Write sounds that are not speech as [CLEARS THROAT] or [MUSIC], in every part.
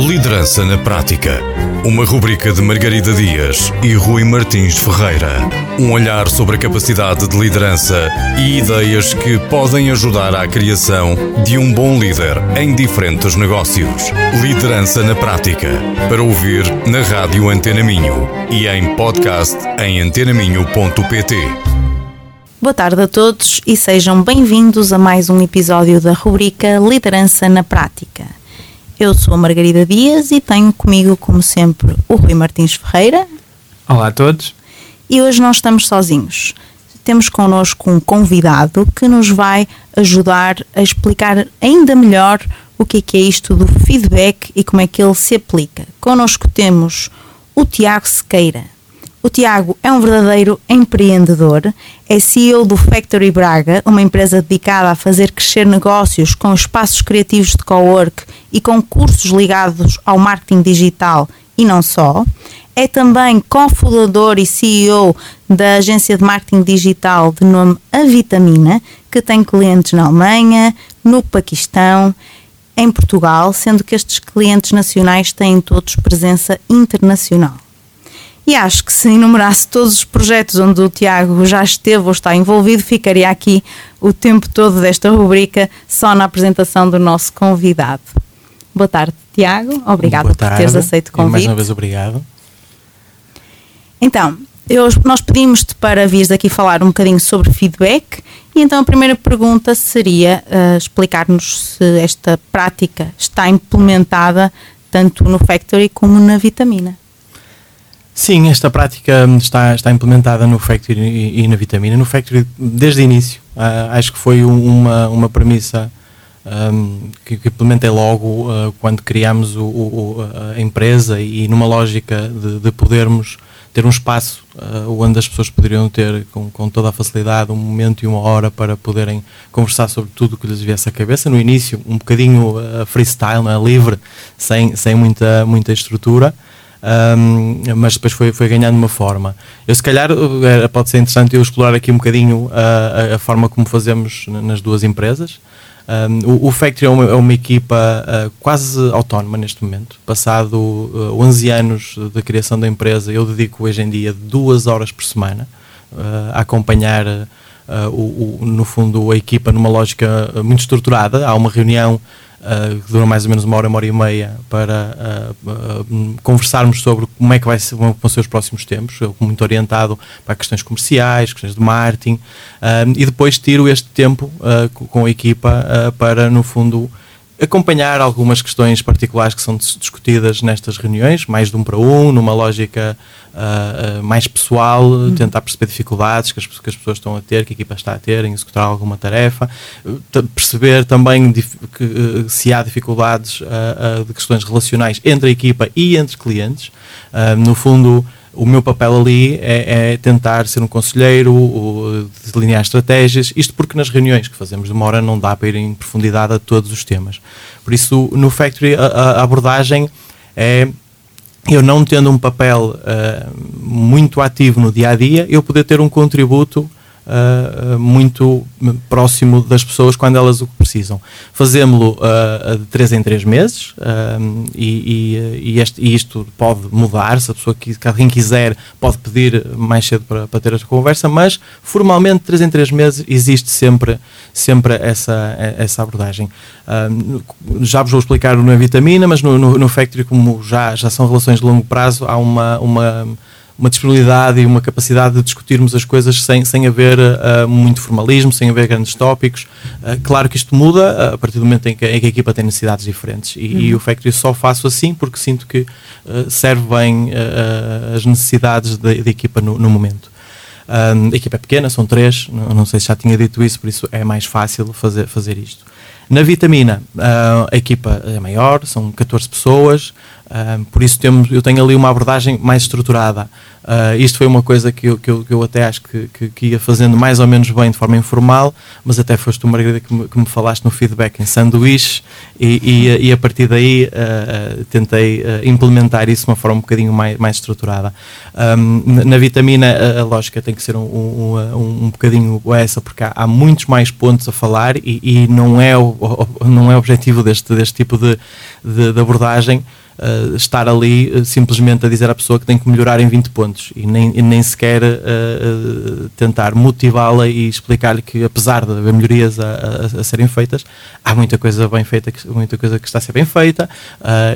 Liderança na Prática. Uma rubrica de Margarida Dias e Rui Martins Ferreira. Um olhar sobre a capacidade de liderança e ideias que podem ajudar à criação de um bom líder em diferentes negócios. Liderança na Prática. Para ouvir na Rádio Antena Minho e em podcast em antenaminho.pt. Boa tarde a todos e sejam bem-vindos a mais um episódio da rubrica Liderança na Prática. Eu sou a Margarida Dias e tenho comigo, como sempre, o Rui Martins Ferreira. Olá a todos. E hoje não estamos sozinhos. Temos connosco um convidado que nos vai ajudar a explicar ainda melhor o que é, que é isto do feedback e como é que ele se aplica. Connosco temos o Tiago Sequeira. O Tiago é um verdadeiro empreendedor, é CEO do Factory Braga, uma empresa dedicada a fazer crescer negócios com espaços criativos de cowork e com cursos ligados ao marketing digital e não só. É também cofundador e CEO da agência de marketing digital de nome A Vitamina, que tem clientes na Alemanha, no Paquistão, em Portugal, sendo que estes clientes nacionais têm todos presença internacional. E acho que se enumerasse todos os projetos onde o Tiago já esteve ou está envolvido, ficaria aqui o tempo todo desta rubrica só na apresentação do nosso convidado. Boa tarde, Tiago. Obrigado tarde. por teres aceito o convite. mais uma vez, obrigado. Então, eu, nós pedimos-te para vires aqui falar um bocadinho sobre feedback. E então a primeira pergunta seria uh, explicar-nos se esta prática está implementada tanto no Factory como na Vitamina. Sim, esta prática está, está implementada no Factory e, na Vitamina. No Factory, desde o início, uh, acho que foi uma, uma premissa um, que, que, implementei logo uh, quando criámos o, o, a empresa e numa lógica de, de podermos ter um espaço uh, onde as pessoas poderiam ter com, com, toda a facilidade um momento e uma hora para poderem conversar sobre tudo o que lhes viesse à cabeça. No início, um bocadinho uh, freestyle, é? livre, sem, sem muita, muita estrutura um, mas depois foi, foi ganhando uma forma. Eu, se calhar, pode ser interessante eu explorar aqui um bocadinho a, a, a forma como fazemos nas duas empresas. Um, o, o, Factory é uma, é uma equipa uh, quase autónoma neste momento. Passado uh, 11 anos da criação da empresa, eu dedico hoje em dia duas horas por semana uh, a acompanhar, o, o, no fundo, a equipa numa lógica muito estruturada. Há uma reunião uh, que dura mais ou menos uma hora, uma hora e meia, para uh, conversarmos sobre como é que vai ser, vão ser os próximos tempos, eu muito orientado para questões comerciais, questões de marketing, e depois tiro este tempo com a equipa para, no fundo, acompanhar algumas questões particulares que são discutidas nestas reuniões, mais de um para um, numa lógica uh, uh, mais pessoal, uhum. tentar perceber dificuldades que as, que as, pessoas estão a ter, que a equipa está a ter em executar alguma tarefa, perceber também que, uh, se há dificuldades de questões relacionais entre a equipa e entre clientes. no fundo, o meu papel ali é, é tentar ser um conselheiro, delinear estratégias, isto porque nas reuniões que fazemos de não dá para ir em profundidade a todos os temas. Por isso, no Factory, a, a abordagem é eu não tendo um papel uh, muito ativo no dia a dia, eu poder ter um contributo uh, muito próximo das pessoas quando elas o precisam. Fazemos-lo uh, de 3 em 3 meses e, e, e, este, e, isto pode mudar, se a pessoa que alguém quiser pode pedir mais cedo para, para ter esta conversa, mas formalmente 3 em 3 meses existe sempre, sempre essa, essa abordagem. já vos vou explicar na vitamina, mas no, no, no Factory, como já, já são relações de longo prazo, há uma, uma uma disponibilidade e uma capacidade de discutirmos as coisas sem, sem haver uh, muito formalismo, sem haver grandes tópicos. Uh, claro que isto muda a partir do momento em que, em que a equipa tem necessidades diferentes e, uhum. e, o Factory só faço assim porque sinto que uh, serve bem as necessidades da equipa no, no momento. a equipa é pequena, são três, não, não, sei se já tinha dito isso, por isso é mais fácil fazer, fazer isto. Na Vitamina, a equipa é maior, são 14 pessoas, por isso temos, eu tenho ali uma abordagem mais estruturada. Uh, isto foi uma coisa que eu, que eu, que eu até acho que, que, que, ia fazendo mais ou menos bem de forma informal, mas até foste tu, Margarida, que me, que me falaste no feedback em sanduíche e, e, e a partir daí uh, tentei implementar isso de uma forma um bocadinho mais, mais estruturada. Um, na vitamina, a, a, lógica tem que ser um, um, um, um bocadinho essa, porque há, há, muitos mais pontos a falar e, e não, é o, o, não é o objetivo deste, deste tipo de, de, de abordagem uh, estar ali uh, simplesmente a dizer à pessoa que tem que melhorar em 20 pontos e nem, e nem sequer uh, tentar motivá-la e explicar-lhe que apesar de haver melhorias a, a, a, serem feitas, há muita coisa bem feita, muita coisa que está a ser bem feita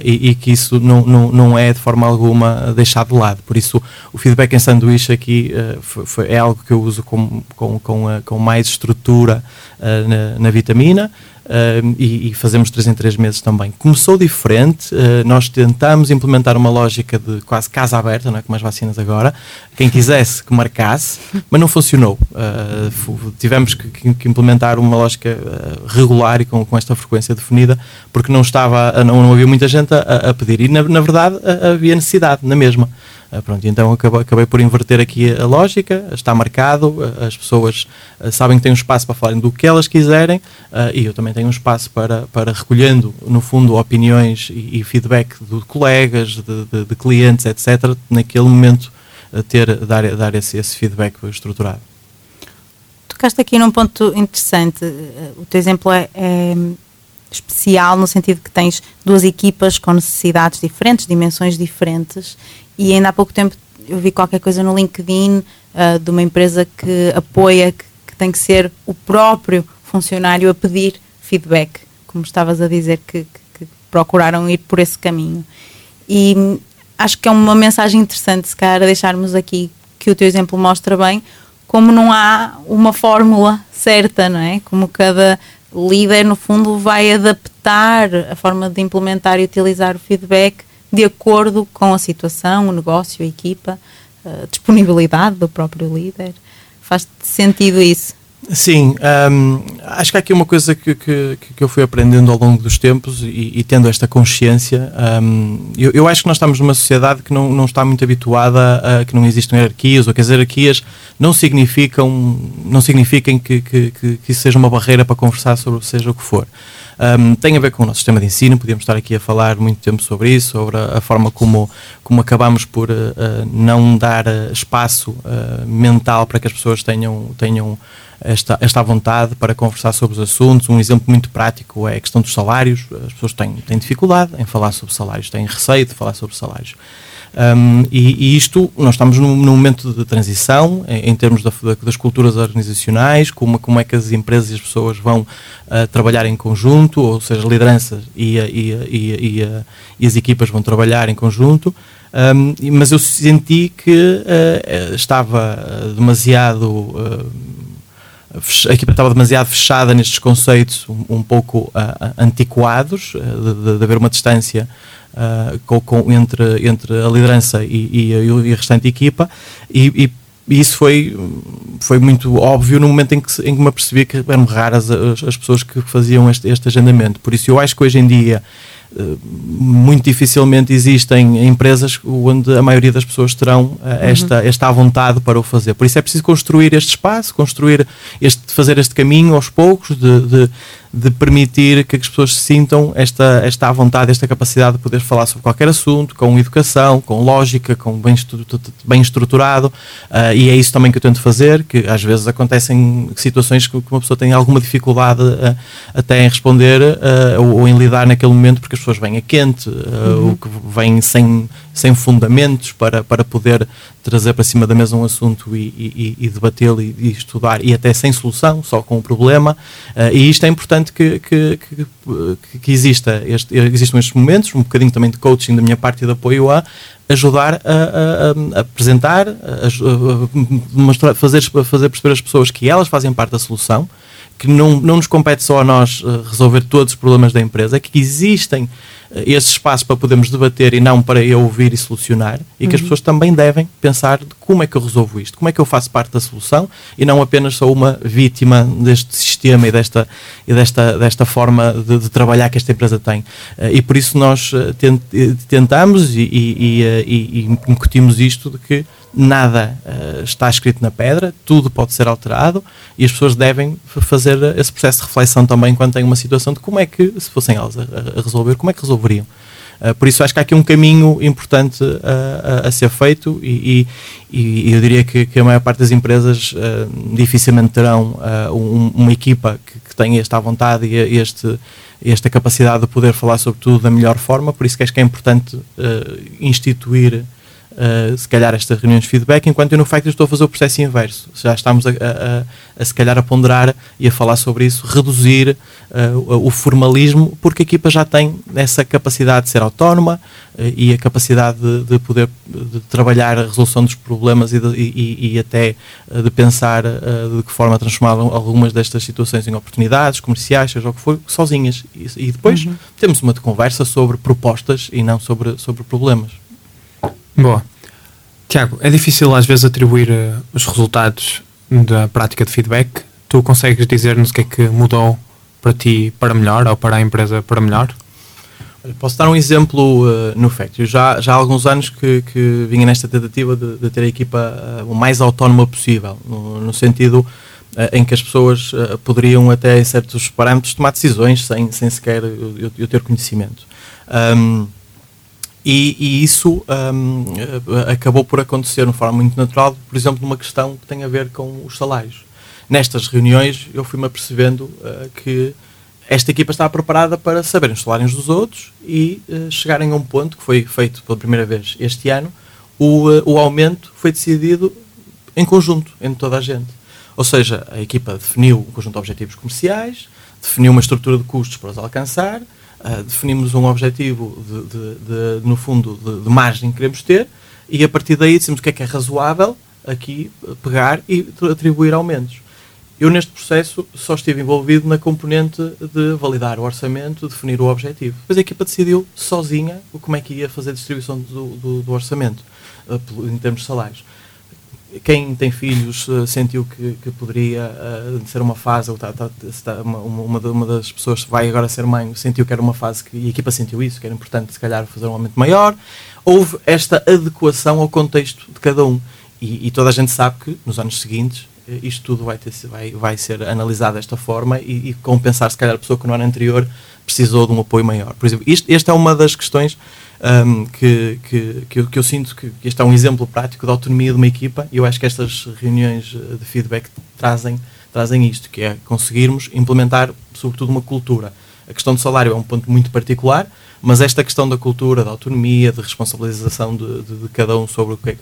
e, e, que isso não, não, não é de forma alguma deixado de lado. Por isso o feedback em sanduíche aqui foi, foi, é algo que eu uso com, com, com, com mais estrutura na, na vitamina uh, e, e, fazemos 3 em 3 meses também. Começou diferente, uh, nós tentamos implementar uma lógica de quase casa aberta, não é, as vacinas agora, quem quisesse que marcasse, mas não funcionou. Uh, tivemos que, que, implementar uma lógica regular e com, com, esta frequência definida, porque não, estava, não, não havia muita gente a, a pedir, e na, na verdade havia necessidade na mesma. Uh, pronto, então acabei, por inverter aqui a, lógica, está marcado, uh, as pessoas uh, sabem que têm um espaço para falarem do que elas quiserem e eu também tenho um espaço para, para recolhendo, no fundo, opiniões e, e feedback de colegas, de, de, de, clientes, etc., naquele momento ter, dar, dar esse, esse feedback estruturado. Tocaste aqui num ponto interessante, o teu exemplo é, é especial no sentido que tens duas equipas com necessidades diferentes, dimensões diferentes e ainda há pouco tempo eu vi qualquer coisa no LinkedIn uh, de uma empresa que apoia que, que, tem que ser o próprio funcionário a pedir feedback, como estavas a dizer que, que, que procuraram ir por esse caminho. E acho que é uma mensagem interessante, se calhar, deixarmos aqui que o teu exemplo mostra bem como não há uma fórmula certa, não é? Como cada líder, no fundo, vai adaptar a forma de implementar e utilizar o feedback de acordo com a situação, o negócio, a equipa, a disponibilidade do próprio líder. Faz sentido isso? Sim, um, acho que há aqui uma coisa que, que, que, eu fui aprendendo ao longo dos tempos e, e tendo esta consciência. Um, eu, eu, acho que nós estamos numa sociedade que não, não está muito habituada a que não existam hierarquias ou que as hierarquias não significam, não significam que, que, que, que isso seja uma barreira para conversar sobre seja o que for. Um, tem a ver com o nosso sistema de ensino, podíamos estar aqui a falar muito tempo sobre isso, sobre a, a forma como, como acabamos por uh, não dar uh, espaço uh, mental para que as pessoas tenham, tenham esta, esta vontade para conversar sobre os assuntos. Um exemplo muito prático é a questão dos salários. As pessoas têm, têm dificuldade em falar sobre salários, têm receio de falar sobre salários. Um, e, e, isto, nós estamos num, num momento de transição em, em termos da, das culturas organizacionais, como, como é que as empresas e as pessoas vão uh, trabalhar em conjunto, ou seja, as lideranças e, e, e as equipas vão trabalhar em conjunto. Um, mas eu senti que uh, estava demasiado. Uh, a equipa estava demasiado fechada nestes conceitos um, um pouco antiquados, de, de haver uma distância uh, com, com, entre, entre a liderança e, e, e a restante equipa e, e, isso foi, foi muito óbvio no momento em que, em que me apercebi que eram raras as, as pessoas que faziam este, este agendamento. Por isso eu acho que hoje em dia muito dificilmente existem empresas onde a maioria das pessoas terão esta, uhum. esta vontade para o fazer. Por isso é preciso construir este espaço, construir este, fazer este caminho aos poucos, de, de, de permitir que as pessoas sintam esta, esta vontade, esta capacidade de poder falar sobre qualquer assunto, com educação, com lógica, com bem, bem estruturado, uh, e é isso também que eu tento fazer, que às vezes acontecem situações que uma pessoa tem alguma dificuldade uh, até em responder uh, ou, ou, em lidar naquele momento, porque as pessoas vêm a quente, uhum. ou que vêm sem, sem fundamentos para, para poder trazer para cima da mesa um assunto e, e, e debatê-lo e, e, estudar, e até sem solução, só com o problema. Uh, e isto é importante que, que, que, que exista este, existam estes momentos, um bocadinho também de coaching da minha parte e de apoio a ajudar a, a, a apresentar, a, a mostrar, fazer, fazer perceber às pessoas que elas fazem parte da solução, que não, não nos compete só a nós uh, resolver todos os problemas da empresa, é que existem esse espaço para podermos debater e não para eu ouvir e solucionar, e que uhum. as pessoas também devem pensar de como é que eu resolvo isto, como é que eu faço parte da solução e não apenas sou uma vítima deste sistema e desta, e desta, desta forma de, de trabalhar que esta empresa tem. Eh, e por isso nós eh, eh, tentamos e, e, e, e incutimos isto de que nada uh, está escrito na pedra, tudo pode ser alterado e as pessoas devem fazer esse processo de reflexão também quando têm uma situação de como é que, se fossem elas a, a resolver, como é que resolveriam. Uh, por isso acho que há aqui um caminho importante uh, a, a, ser feito e, e, e eu diria que, que, a maior parte das empresas dificilmente terão um, uma equipa que, que tenha esta vontade e este, esta capacidade de poder falar sobre tudo da melhor forma, por isso que acho que é importante instituir uh, se calhar estas reuniões de feedback, enquanto eu no Factory estou a fazer o processo inverso. Já estamos a, a, a, se calhar a ponderar e a falar sobre isso, reduzir uh, o, o, formalismo, porque a equipa já tem essa capacidade de ser autónoma uh, e a capacidade de, de poder de trabalhar a resolução dos problemas e, de, e, e até de pensar de que forma transformar algumas destas situações em oportunidades comerciais, seja o que for, sozinhas. E, e depois uhum. temos uma conversa sobre propostas e não sobre, sobre problemas. Boa. Tiago, é difícil às vezes atribuir uh, os resultados da prática de feedback. Tu consegues dizer-nos o que é que mudou para ti para melhor ou para a empresa para melhor? Posso dar um exemplo uh, no Factory. Já, já há alguns anos que, que vinha nesta tentativa de, de ter a equipa uh, o mais autónoma possível, no, no sentido uh, em que as pessoas poderiam, até em certos parâmetros, tomar decisões sem, sem sequer eu, eu ter conhecimento. Um, e, e isso um, acabou por acontecer de uma forma muito natural, por exemplo, numa questão que tem a ver com os salários. Nestas reuniões eu fui-me apercebendo uh, que esta equipa estava preparada para saberem os salários dos outros e uh, chegarem a um ponto que foi feito pela primeira vez este ano, o, uh, o aumento foi decidido em conjunto, entre toda a gente. Ou seja, a equipa definiu um conjunto de objetivos comerciais, definiu uma estrutura de custos para os alcançar, uh, definimos um objetivo, de, de, de, no fundo, de, margem que queremos ter e a partir daí decidimos o que é que é razoável aqui pegar e atribuir aumentos. Eu, neste processo, só estive envolvido na componente de validar o orçamento, definir o objetivo. Depois a equipa decidiu sozinha como é que ia fazer a distribuição do, do, do orçamento, uh, em termos de salários quem tem filhos uh, sentiu que, que poderia uh, ser uma fase, ou tá, tá, tá, uma, uma, uma, das pessoas que vai agora ser mãe sentiu que era uma fase que, e a equipa sentiu isso, que era importante se calhar fazer um aumento maior. Houve esta adequação ao contexto de cada um. E, e toda a gente sabe que nos anos seguintes eh, isto tudo vai, ter, vai, vai ser analisado desta forma e, e compensar se calhar a pessoa que no ano anterior precisou de um apoio maior. Por exemplo, isto, esta é uma das questões um, que, que, que, eu, que, eu, sinto que este é um exemplo prático da autonomia de uma equipa e eu acho que estas reuniões eh, de feedback trazem, trazem isto, que é conseguirmos implementar sobretudo uma cultura. A questão do salário é um ponto muito particular, mas esta questão da cultura, da autonomia, de responsabilização de, de, de cada um sobre é,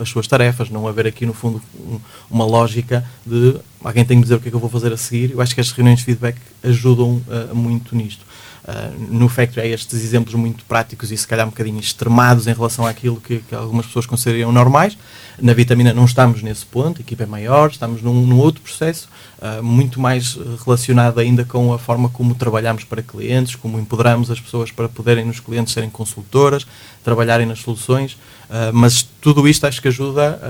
as suas tarefas, não haver aqui no fundo um, uma lógica de alguém tem que dizer o que é que eu vou fazer a seguir, eu acho que as reuniões de feedback ajudam uh, muito nisto. Uh, no Factory há estes exemplos muito práticos e se calhar um bocadinho extremados em relação àquilo que, que, algumas pessoas considerariam normais. Na vitamina não estamos nesse ponto, a equipa é maior, estamos num, num outro processo, uh, muito mais relacionado ainda com a forma como trabalhamos para clientes, como empoderamos as pessoas para poderem nos clientes serem consultoras, trabalharem nas soluções, uh, mas tudo isto acho que ajuda.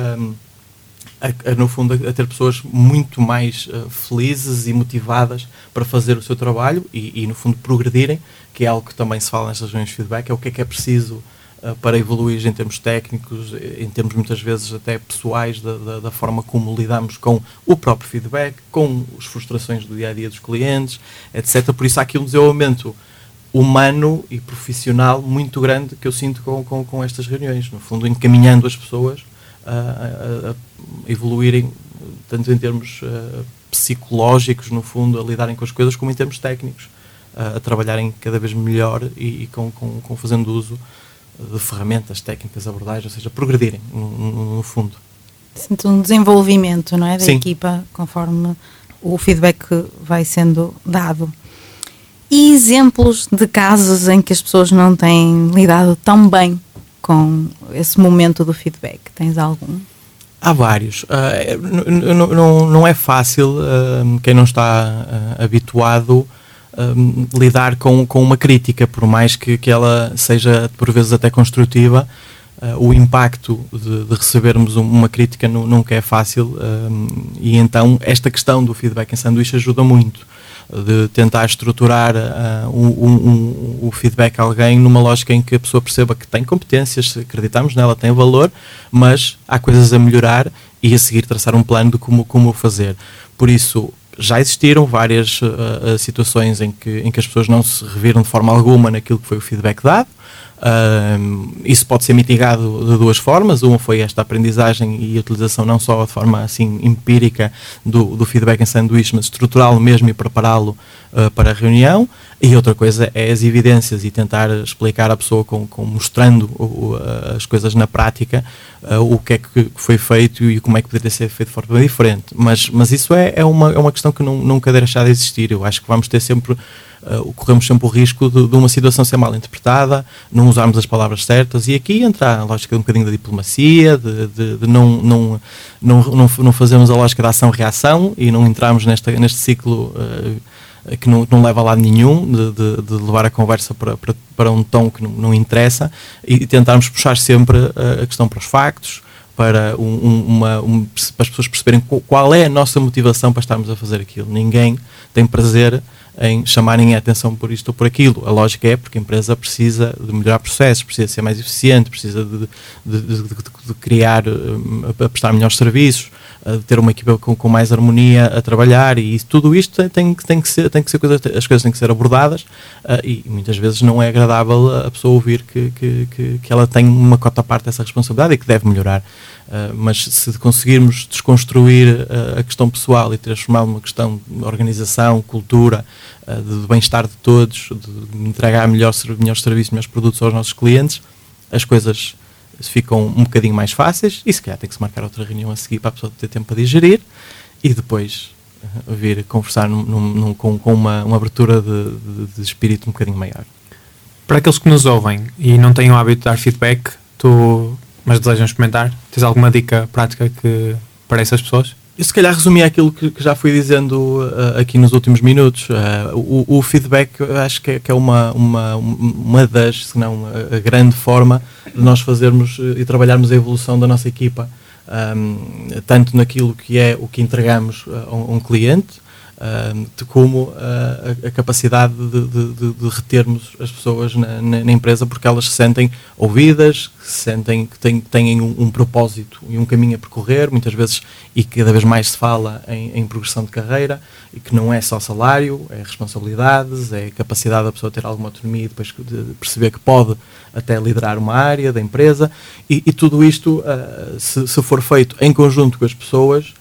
A, a, no fundo, a, ter pessoas muito mais uh, felizes e motivadas para fazer o seu trabalho e, e, no fundo, progredirem, que é algo que também se fala nestas reuniões de feedback, é o que é que é preciso uh, para evoluir em termos técnicos, em termos muitas vezes até pessoais, da, da, da, forma como lidamos com o próprio feedback, com as frustrações do dia a dia dos clientes, etc. Por isso há aqui um desenvolvimento humano e profissional muito grande que eu sinto com, com, com estas reuniões, no fundo, encaminhando as pessoas a, a, evoluírem, tanto em termos uh, psicológicos, no fundo, a lidarem com as coisas, como em termos técnicos, uh, a trabalharem cada vez melhor e, e com, com, com, fazendo uso de ferramentas, técnicas, abordagens, ou seja, progredirem, no, no, no fundo. Sinto um desenvolvimento, não é, da Sim. equipa, conforme o feedback vai sendo dado. E exemplos de casos em que as pessoas não têm lidado tão bem com esse momento do feedback? Tens algum? Há vários. Uh, não, não é fácil, uh, quem não está uh, habituado, lidar com, com uma crítica, por mais que, que ela seja por vezes até construtiva. o impacto de, de recebermos uma crítica nunca é fácil e então esta questão do feedback em sanduíche ajuda muito de tentar estruturar uh, um, um, o feedback a alguém numa lógica em que a pessoa perceba que tem competências, acreditamos nela, tem valor, mas há coisas a melhorar e a seguir traçar um plano de como, como fazer. Por isso, já existiram várias uh, situações em que, em que as pessoas não se reviram de forma alguma naquilo que foi o feedback dado. Uh, isso pode ser mitigado de duas formas. Uma foi esta aprendizagem e utilização não só de forma assim empírica do, do feedback em sanduíche, mas estrutural mesmo e prepará-lo uh, para a reunião. E outra coisa é as evidências e tentar explicar à pessoa com, com mostrando o, as coisas na prática uh, o que é que foi feito e como é que poderia ser feito de forma diferente. Mas, mas isso é, é, uma, é uma questão que não, nunca deve deixar de existir. Eu acho que vamos ter sempre, uh, corremos sempre o risco de, de, uma situação ser mal interpretada, não usarmos as palavras certas e aqui entra a lógica um bocadinho da diplomacia, de, de, de não, não, não, não, não fazermos a lógica da ação-reação e não entrarmos nesta, neste ciclo. Uh, que não, não leva a lado nenhum, de, de, de levar a conversa para, para, para, um tom que não, não interessa e tentarmos puxar sempre a, a questão para os factos, para, um, uma, um, para as pessoas perceberem qual é a nossa motivação para estarmos a fazer aquilo. Ninguém tem prazer em chamarem a atenção por isto ou por aquilo. A lógica é porque a empresa precisa de melhorar processos, precisa ser mais eficiente, precisa de, de, de, de criar, a prestar melhores serviços, de ter uma equipa com, com, mais harmonia a trabalhar e tudo isto tem, tem, que ser, tem que ser coisa, as coisas têm que ser abordadas uh, e muitas vezes não é agradável a pessoa ouvir que, que, que, que ela tem uma cota parte dessa responsabilidade e que deve melhorar. Uh, mas se conseguirmos desconstruir uh, a questão pessoal e transformá-la numa questão de organização, cultura, de bem-estar de todos, de entregar melhor, melhores serviços, melhores produtos aos nossos clientes, as coisas ficam um bocadinho mais fáceis e se calhar tem que se marcar outra reunião a seguir para a pessoa ter tempo para digerir e depois uh, vir conversar num, num, com, com uma, uma abertura de, de, de, espírito um bocadinho maior. Para aqueles que nos ouvem e não têm o hábito de dar feedback, tu, mas desejam experimentar, tens alguma dica prática que para essas pessoas? Eu se calhar resumi aquilo que, já fui dizendo uh, aqui nos últimos minutos. Uh, o, o, feedback acho que é, que é, uma, uma, uma das, se não a, grande forma de nós fazermos uh, e trabalharmos a evolução da nossa equipa. Um, tanto naquilo que é o que entregamos a um cliente, de como a, a capacidade de, de, de, retermos as pessoas na, na, na, empresa porque elas se sentem ouvidas, que se sentem que têm, têm um, um, propósito e um caminho a percorrer, muitas vezes e cada vez mais se fala em, em, progressão de carreira e que não é só salário, é responsabilidades, é capacidade da pessoa ter alguma autonomia e depois de perceber que pode até liderar uma área da empresa e, e tudo isto, uh, se, se for feito em conjunto com as pessoas,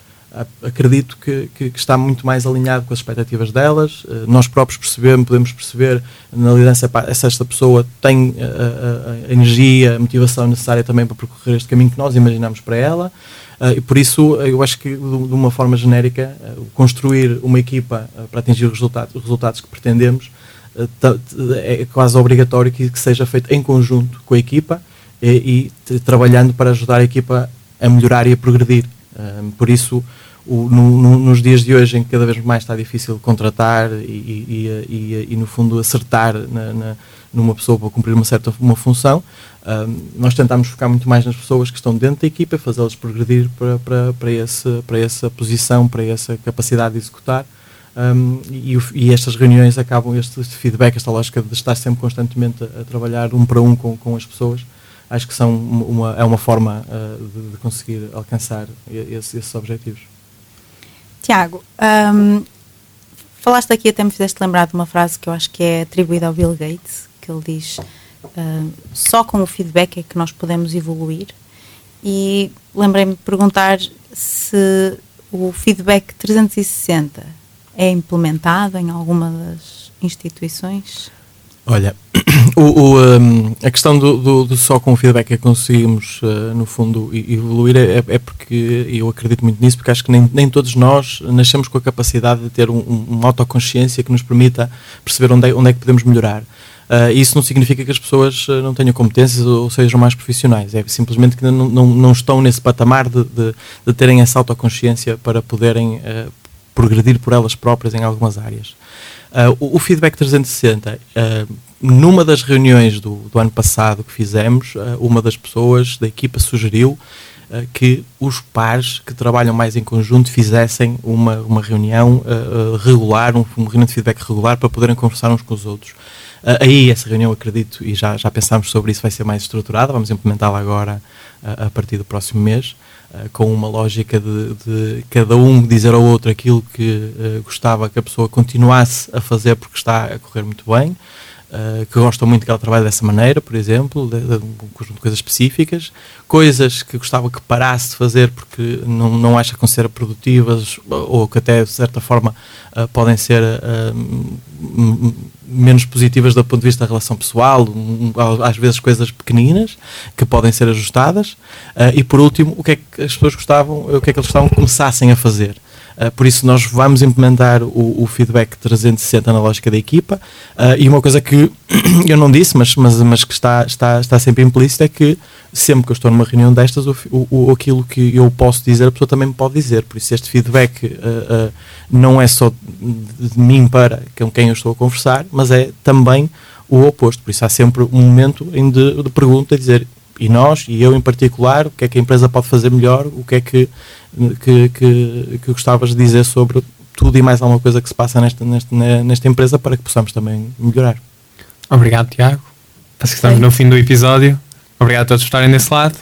acredito que, que, que, está muito mais alinhado com as expectativas delas. Uh, nós próprios percebemos, podemos perceber na liderança se esta pessoa tem a, a, a, energia, a motivação necessária também para percorrer este caminho que nós imaginamos para ela. Uh, e por isso, eu acho que de, uma forma genérica, uh, construir uma equipa para atingir os resultados, os resultados que pretendemos é quase obrigatório que, que, seja feito em conjunto com a equipa e, e trabalhando para ajudar a equipa a melhorar e a progredir. por isso, o, no, no, nos dias de hoje em que cada vez mais está difícil contratar e, e, e, e no fundo acertar na, na, numa pessoa para cumprir uma certa uma função, nós tentamos focar muito mais nas pessoas que estão dentro da equipa, fazê-las progredir para, para, para, esse, para essa posição, para essa capacidade de executar. Um, e, e, estas reuniões acabam, este, este, feedback, esta lógica de estar sempre constantemente a, a trabalhar um para um com, com as pessoas, acho que são uma, é uma forma uh, de, de, conseguir alcançar esse, esses objetivos. Tiago, um, falaste aqui, até me fizeste lembrar de uma frase que eu acho que é atribuída ao Bill Gates, que ele diz: uh, só com o feedback é que nós podemos evoluir. E lembrei-me de perguntar se o feedback 360 é implementado em alguma das instituições? Olha, [CLEARS THROAT] o, o, um, a questão do, do, do, só com o feedback é que conseguimos, uh, no fundo, evoluir é, é, porque eu acredito muito nisso, porque acho que nem, nem todos nós nascemos com a capacidade de ter um, um, uma autoconsciência que nos permita perceber onde é, onde é que podemos melhorar. Uh, isso não significa que as pessoas uh, não tenham competências ou sejam mais profissionais, é simplesmente que não, não, não estão nesse patamar de, de, de, terem essa autoconsciência para poderem uh, progredir por elas próprias em algumas áreas. Uh, o, o, Feedback 360, uh, numa das reuniões do, do, ano passado que fizemos, uh, uma das pessoas da equipa sugeriu que os pares que trabalham mais em conjunto fizessem uma, uma reunião regular, um, reunião de feedback regular para poderem conversar uns com os outros. aí essa reunião, acredito, e já, já pensámos sobre isso, vai ser mais estruturada, vamos implementá-la agora a partir do próximo mês. Eh, com uma lógica de, de, cada um dizer ao outro aquilo que uh, gostava que a pessoa continuasse a fazer porque está a correr muito bem, uh, que gosta muito que ela trabalhe dessa maneira, por exemplo, de, de, um conjunto de coisas específicas, coisas que gostava que parasse de fazer porque não, não acha que ser produtivas ou que até de certa forma uh, podem ser menos positivas do ponto de vista da relação pessoal, um, às vezes coisas pequeninas que podem ser ajustadas. Uh, e por último, o que é que as pessoas gostavam, o que é que eles gostavam que começassem a fazer. Uh, por isso, nós vamos implementar o, o, feedback 360 na lógica da equipa. Uh, e uma coisa que [COUGHS] eu não disse, mas, mas, mas que está, está, está sempre implícito é que sempre que eu estou numa reunião destas, o, o, aquilo que eu posso dizer, a pessoa também me pode dizer. Por isso, este feedback uh, não é só de, mim para com quem eu estou a conversar, mas é também o oposto. Por isso, há sempre um momento de, de pergunta, dizer e nós, e eu em particular, o que é que a empresa pode fazer melhor, o que é que, que, que, que gostavas de dizer sobre tudo e mais alguma coisa que se passa nesta, nesta, nesta empresa para que possamos também melhorar. Obrigado, Tiago. Parece que estamos no fim do episódio. Obrigado a todos por estarem desse lado.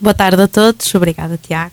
Boa tarde a todos. Obrigada, Tiago.